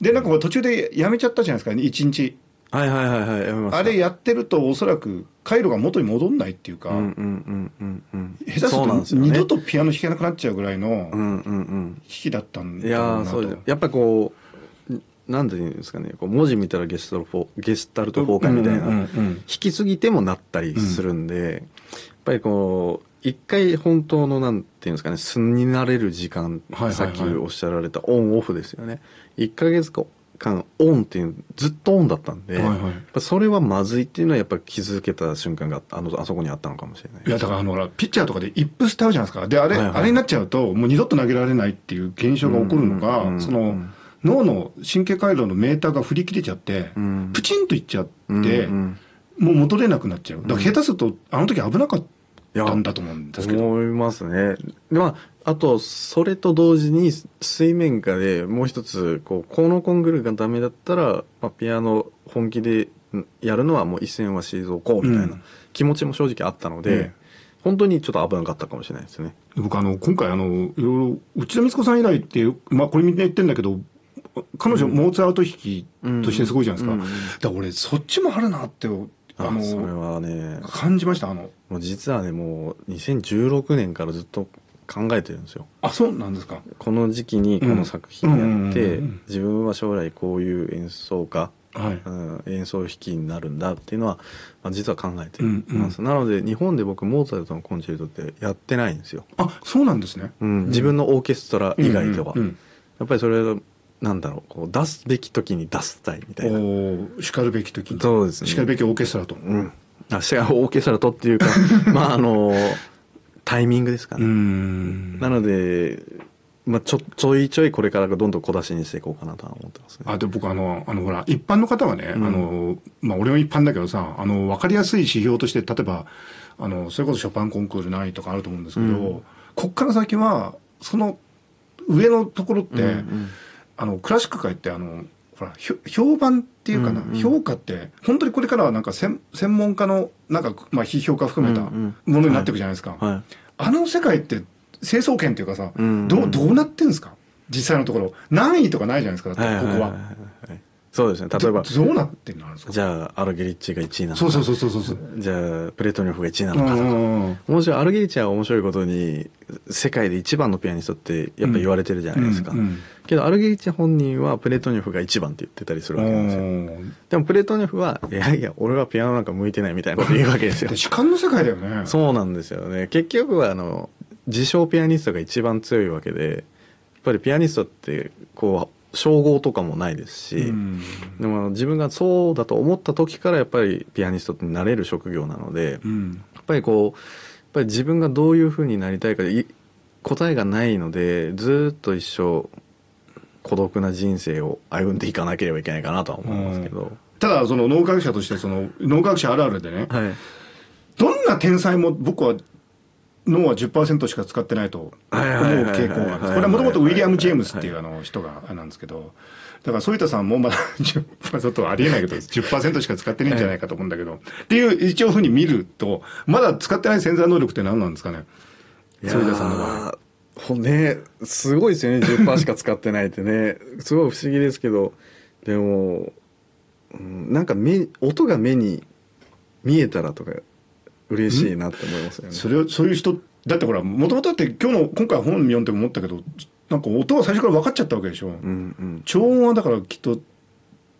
で、なんか途中でやめちゃったじゃないですか、一日。はいはいはいはい。やめました。あれやってると、おそらく回路が元に戻んないっていうか、うんうんうんうんうん下手するとそうなんですよね。二度とピアノ弾けなくなっちゃうぐらいのうんうんうん。弾きだったんいやだろうなとーそうですやっぱこうなんていうんですかね。こう文字見たらゲストルフォゲスタルト崩壊みたいな、うんうんうんうん。弾きすぎてもなったりするんで、やっぱりこう一回本当のなんていうんですかね素になれる時間、さっきおっしゃられたオンオフですよね。1ヶ月間オンっていうずっとオンだったんで、はいはい。それはまずいっていうのはやっぱり気づけた瞬間があのあそこにあったのかもしれない。いや、だからあの、ほらピッチャーとかでイップスタウじゃないですか。で、あれ、はいはい。あれになっちゃうと、もう二度と投げられないっていう現象が起こるのが、うんうんその、脳の神経回路のメーターが振り切れちゃって、うん。プチンといっちゃって、うんうんもう戻れなくなっちゃう。だから下手すると、あの時危なかっいやたんだと思うんですけど。思いますね。でまあ、あと、それと同時に、水面下でもう一つ、こう、このコングルがダメだったら、まあ、ピアノ本気でんやるのはもう一線は退こうみたいうんな気持ちも正直あったので、ええ本当にちょっと危なかったかもしれないですね。僕あの、今回あの、いろいろ、内田光子さん以来っていう、まあこれみんな言ってんだけど、彼女、モーツァルト弾きとしてすごいじゃないですか。うんうんうんだから俺、そっちもあるなって、ああそれの、はね、感じました？あの、もう実はね、もう2016年からずっと考えてるんですよ。あ、そうなんですか。この時期にこの作品やって、うんうんうんうん自分は将来こういう演奏家、はい。うん、演奏弾きになるんだっていうのは、まあ、実は考えてます、なので日本で僕モーツァルトのコンチェルトってやってないんですよ、あ、そうなんですね。うん、自分のオーケストラ以外では、うんうんやっぱりそれなんだろうこう出すべき時に出したいみたいな。おーしかるべき時に。そうですね。しかるべきオーケストラと。うん。あしかオーケストラとっていうか まああのタイミングですかうね、ん。なので、まあ、ちょちょいちょいこれからどんどん小出しにしていこうかなとは思ってますね。あ、で、僕あの、あの、ほら、一般の方はね、うん。あの、まあ、俺も一般だけどさ、あの、わかりやすい指標として、例えば、あの、それこそショパンコンクール何位とかあると思うんですけど、うん。こっから先は、その、上のところって、うんうんあの、クラシック界って、あの、ほら、評判っていうかな、うんうん。評価って、本当にこれからはなんか専専門家の、なんか、まあ、批評家含めたうんものになっていくじゃないですか。はい。あの世界って、成層圏っていうかさ、うんどう、どうなってんですか？実際のところ。何位とかないじゃないですか、だって、ここは。いいいいそうですね。例えばどどうなってんじゃあアルゲリッチが1位なのか。そうそうそうそうそう。じゃあプレトニョフが1位なうのかとか、面白いアルゲリッチは面白いことに世界で一番のピアニストってやっぱ言われてるじゃないですか、うんうんけどアルゲリッチ本人はプレトニョフが一番って言ってたりするわけなんですよ。うんでもプレトニョフはいやいや俺はピアノなんか向いてないみたいなこと言うわけですよ。で主観の世界だよね。そうなんですよね。結局はあの自称ピアニストが一番強いわけでやっぱりピアニストってこう称号とかもないですし、うん。でも自分がそうだと思った時からやっぱりピアニストってなれる職業なので、うん。やっぱりこうやっぱり自分がどういうふうになりたいかい答えがないのでずっと一生孤独な人生を歩んでいかなければいけないかなとは思いますけど、ただ、その脳科学者として、その脳科学者あるあるでね、はい。どんな天才も僕は脳は10%しか使ってないと思う傾向がある。これはもともとウィリアム・ジェームスっていうあの人がなんですけど、だから、反田さんもまだ10%ありえないけど、10%しか使ってないんじゃないかと思うんだけど、っていう一応ふうに見ると、まだ使ってない潜在能力って何なんですかね反田さんの場合。ほねすごいですよね10%しか使ってないってねすごい不思議ですけどでも、うんなんか目音が目に見えたらとか嬉しいなって思いますよね。それを、そういう人、だってほら、もともとだって今日の、今回本読んで思ったけど、なんか音は最初から分かっちゃったわけでしょ。うんうん。超音はだからきっと、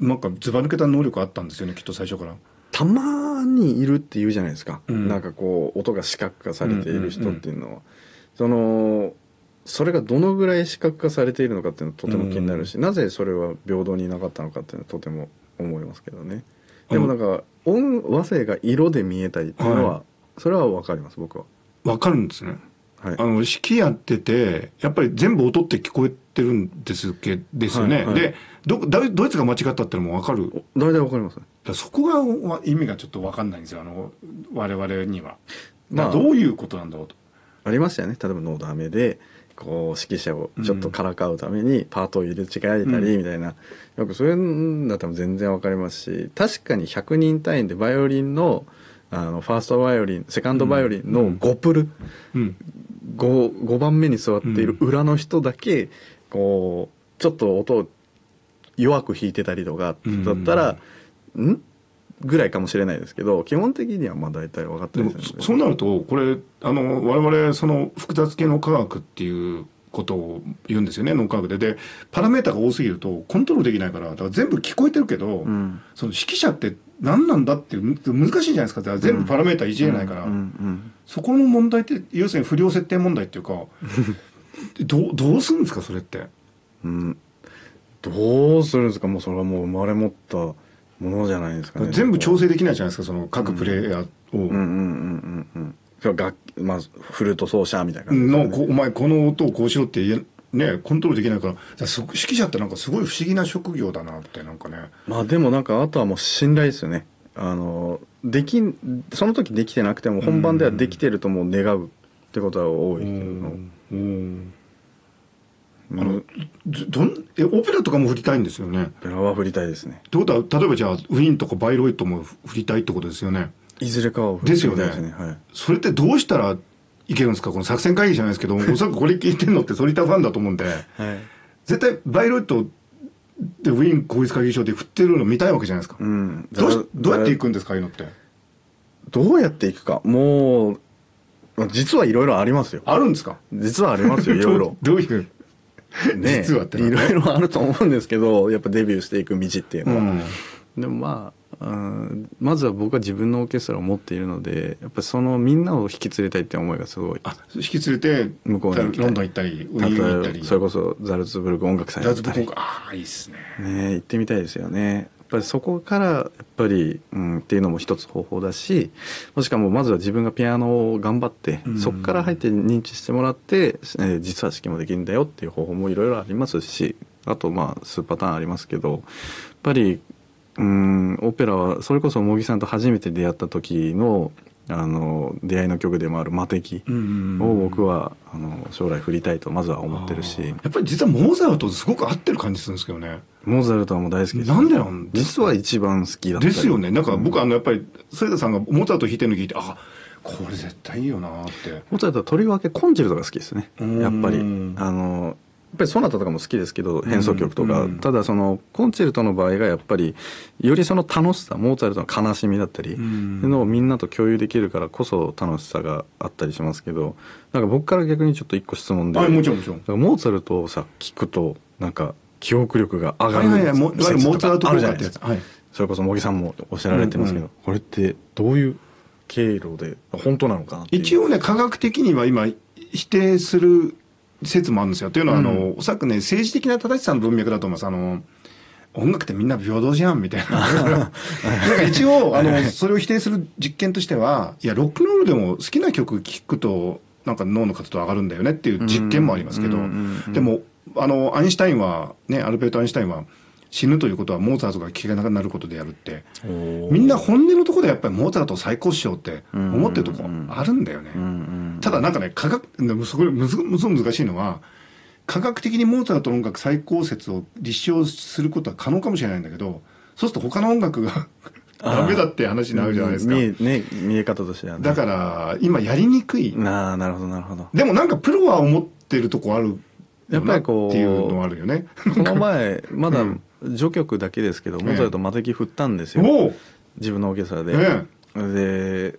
なんかずば抜けた能力あったんですよね、きっと最初から。たまにいるって言うじゃないですか、うん。なんかこう音が視覚化されている人っていうのは、そのそれがどのぐらい視覚化されているのかっていうのはとても気になるし、なぜそれは平等になかったのかっていうのはとても思いますけどねでもなんか音和声が色で見えたりっていうのは、はそれは分かります僕は分かるんですね。はいあの、指揮やってて、やっぱり全部音って聞こえてるんですけですよね。はいはいでどだ、ドイツが間違ったってのも分かる。大体分かりますらそこがわ意味がちょっと分かんないんですよ、あの、我々には。まあどういうことなんだろうと。ありましたよね例えばノーダメでこう指揮者をちょっとからかうためにパートを入れ違えたりみたいな、よくそういうんだったら全然わかりますし確かに100人単位でバイオリンのあのファーストバイオリンセカンドバイオリンの5プル、うん。5, 5番目に座っている裏の人だけこうちょっと音を弱く弾いてたりとかだったら、ん？ぐらいかもしれないですけど基本的にはまあ大体分かってるんですよねそそうなるとこれあの我々その複雑系の科学っていうことを言うんですよね脳科学で。でパラメータが多すぎるとコントロールできないからだから全部聞こえてるけど、ん。その指揮者って何なんだっていうむ難しいじゃないですか。全部パラメータいじれないから、うんうん。そこの問題って要するに不良設定問題っていうか どうどうするんですかそれって？うん。どうするんですか。もうそれはもう生まれ持ったものじゃないですかね。全部調整できないじゃないですかその各プレイヤーを。うんうんうんうんうん。まあフルート奏者みたいなね。のこお前この音をこうしろって言えねコントロールできないから指揮者ってなんかすごい不思議な職業だなってなんかね。まあでもなんかあとはもう信頼ですよね。あのできんその時できてなくても本番ではできてるともう願うってことは多いけどうん。うんあのずどんえオペラとかも振りたいんですよね。ペラは振りたいですね。ってことは例えばじゃあウィーンとかバイロイトも振りたいってことですよね。いずれかは振りたいですね。はい。それってどうしたらいけるんですか？この作戦会議じゃないですけどおそらくこれ聞いてるのってソリターファンだと思うんで。はい。絶対バイロイトでウィーン国立会議所で振ってるの見たいわけじゃないですか、うん。どうしどうやっていくくんですかああいうのって？どうやっていくか。もうまあ実はいろいろありますよ。あるんですか？実はありますよいろいろ。どういう？ね実はっていろいろあると思うんですけどやっぱデビューしていく道っていうのは、うん。でもまあうんまずは僕は自分のオーケストラを持っているのでやっぱりそのみんなを引き連れたいって思いがすごい。あ引き連れて向こうにロンドン行ったりウィーン行ったり。それこそザルツブルク音楽祭だザったり。ああいいっすね。ね行ってみたいですよねぱりそこからやっぱり、うん、っていうのも一つ方法だしもしくはもうまずは自分がピアノを頑張って、うん。そこから入って認知してもらって、えー実は指揮もできるんだよっていう方法もいろいろありますしあとまあ数パターンありますけどやっぱりうんオペラはそれこそ茂木さんと初めて出会った時のあの出会いの曲でもある「魔敵」を僕はあの将来振りたいとまずは思ってるし。やっぱり実はモーザルトとすごく合ってる感じするんですけどねモーザルトはもう大好きです。なんでなん実は一番好きだったりですよね。なんか僕あのやっぱり添田さんがモーザルト弾いてるの聞いてあこれ絶対いいよなって。モーツァルトはとりわけコンチェルトが好きですね。うん。やっぱり。あのやっぱりソナタとかも好きですけど変奏曲とか。うん。ただそのコンチェルトの場合がやっぱりよりその楽しさモーツァルトの悲しみだったりのをみんなと共有できるからこそ楽しさがあったりしますけどなんか僕から逆にちょっと一個質問であもちろんもちろん。モーツァルトをさ聞くとなんか記憶力が上がるはいはいはい。もいわゆるモーツはい。それこそ茂木さんもおっしゃられてますけど、うんうんこれってどういう経路で本当なのかな一応ね科学的には今否定する説もあるんですよ。というのはあの、おそらくね政治的な正しさの文脈だと思います。あの音楽ってみんな平等じゃんみたいな。なんか一応あのそれを否定する実験としてはいやロックンロールでも好きな曲聴くとなんか脳の活動上がるんだよねっていう実験もありますけど、うんうんうんうん。でもあのアインシュタインはねアルベルト・アインシュタインは死ぬということはモーツァルトが聴けなくなることでやるってみんな本音のところでやっぱりモーツァルト最高っしょって思ってるとこあるんだよね。うんうんただなんかね科学でもそこむずむず難しいのは科学的にモーツァルトの音楽最高説を立証することは可能かもしれないんだけどそうすると他の音楽が ダメだって話になるじゃないですか。見えね見え方としてはね。だから今やりにくい。なあなるほどなるほど。でもなんかプロは思ってるとこあるやっぱりこうっていうのはあるよね。こ の前まだうん。序曲だけですけど、ええモーツァルト魔敵振ったんですよ、おお。自分のオーケストラで、えで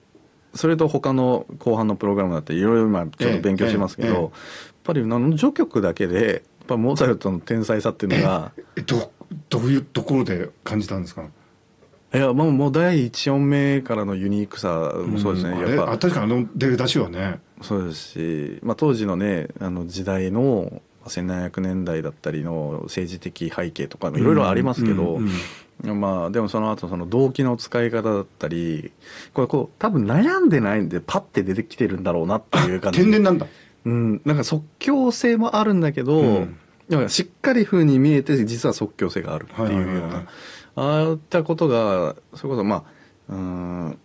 それと他の後半のプログラムだっていろいろ今ちょっと勉強してますけど、ええ。ええやっぱりあの序曲だけでやっぱモーツァルトの天才さっていうのがえどどういうところで感じたんですか？いやもうもう第1音目からのユニークさもそうですね、ん。あれやっぱ。あ確かにあの出だしはね。そうですし、まあ、当時のねあの時代の1700年代だったりの政治的背景とかいろいろありますけど、うんうん。まあでもその後その動機の使い方だったりこれこう多分悩んでないんでパッて出てきてるんだろうなっていう感じ。天然なんだ。うん、なんか即興性もあるんだけど、うん。なんかしっかり風に見えて実は即興性があるっていうようはいはいはいはい。なああいったことがそれこそまあうん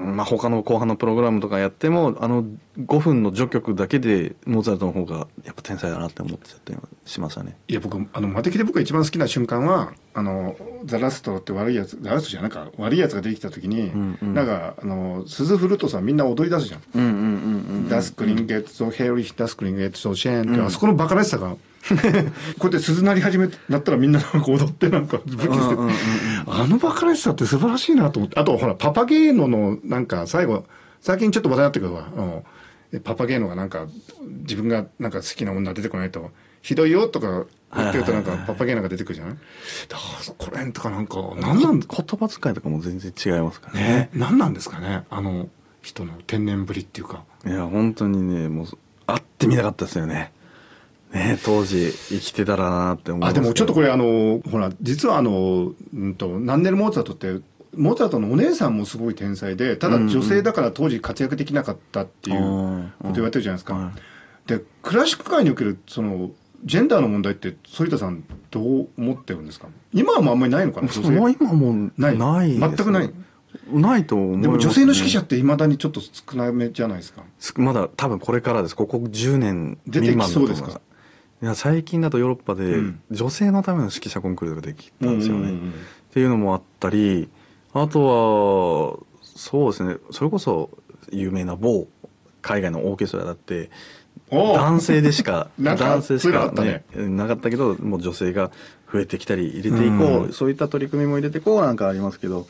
まあ他の後半のプログラムとかやってもあの5分の序曲だけでモーツァルトの方がやっぱ天才だなって思っちゃったりしましたね。いや僕あの魔敵で僕が一番好きな瞬間はあのザラストって悪いやつザラストじゃないか悪いやつが出てきた時に、んうんなんかあの鈴フルートさんみんな踊り出すじゃん。うんうんうんうんダスクリンゲットソヘリヒダスクリンゲットソシェーンって、あそこのバカらしさがこうやって鈴鳴り始めなったらみんななんか踊ってなんか武器して、あのバカらしさって素晴らしいなと思って。あとほら、パパゲーノのなんか最後、最近ちょっと話題になってるけど、あのパパゲーノがなんか自分がなんか好きな女出てこないと、ひどいよとか言ってるとなんかパパゲーノが出てくるじゃない？だからそこら辺とかなんか、なんなん言葉遣いとかも全然違いますからね。ね、何なんですかね？あの人の天然ぶりっていうか。いや本当にねもう会ってみたかったですよねね当時生きてたらなって思いますあでもちょっとこれあのほら実はあの、うんと、ナンネル・モーツァルトってモーツァルトのお姉さんもすごい天才でただ女性だから当時活躍できなかったっていうこと言われてるじゃないですか、うんうん。でクラシック界におけるそのジェンダーの問題って反田さんどう思ってるんですか？今はもうあんまりないのかな女性？もう今もうない。ない。です全くない。ないと思います、でも女性の指揮者っていまだにちょっと少なめじゃないですか。すまだ多分これからです。ここ10年出てき未満だと思います。そうですかいや最近だとヨーロッパでうん。女性のための指揮者コンクールができたんですよね、っていうのもあったりあとはそうですね。それこそ有名な某海外のオーケストラだって男性でしか 男性しかったね。ねなかったけどもう女性が増えてきたり入れていこう、うんそういった取り組みも入れていこうなんかありますけど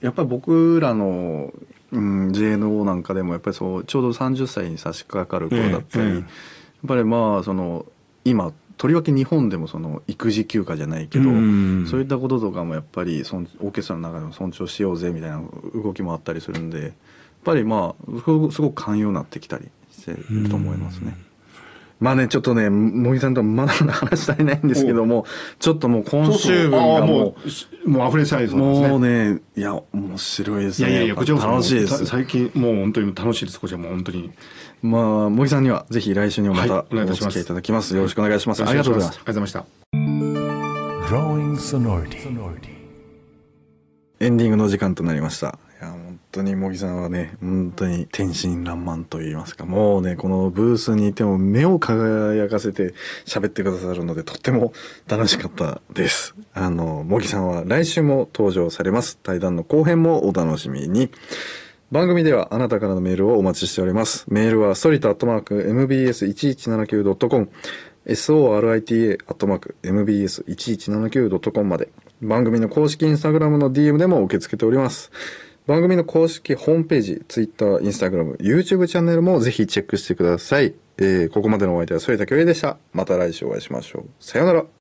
やっぱり僕らの、うん、JNO なんかでもやっぱりそうちょうど30歳に差し掛かる頃だったり、ええええやっぱりまあその今とりわけ日本でもその育児休暇じゃないけど、うんそういったこととかもやっぱりそんオーケストラの中でも尊重しようぜみたいな動きもあったりするんでやっぱりまあすごくすごく寛容になってきたりしてると思いますね。まあねちょっとね茂木さんとはまだまだ話したいないんですけどもちょっともう今週分がももうしもう溢れちゃいそううですね。もうねいや面白いですねいやいやいや、こちらこそ楽しいでたす最近、もう本当に楽しいです、こちらも本当に。まあ茂木さんにはぜひ来週にもまたはいお願いいたします。お付き合いいただきます。よろしくお願いします。ありがとうございますありがとうございました。エンディングの時間となりました。本当に茂木さんはね、本当に天真爛漫と言いますか、もうね、このブースにいても目を輝かせて喋ってくださるので、とっても楽しかったです。あの、茂木さんは来週も登場されます。対談の後編もお楽しみに。番組ではあなたからのメールをお待ちしております。メールは、ソリタアットマーク mbs1179.com、sorita アットマーク mbs1179.com まで、番組の公式インスタグラムの DM でも受け付けております。番組の公式ホームページ、Twitter、Instagram、YouTube チャンネルもぜひチェックしてください。えーここまでのお相手は添田恭平でした。また来週お会いしましょう。さようなら。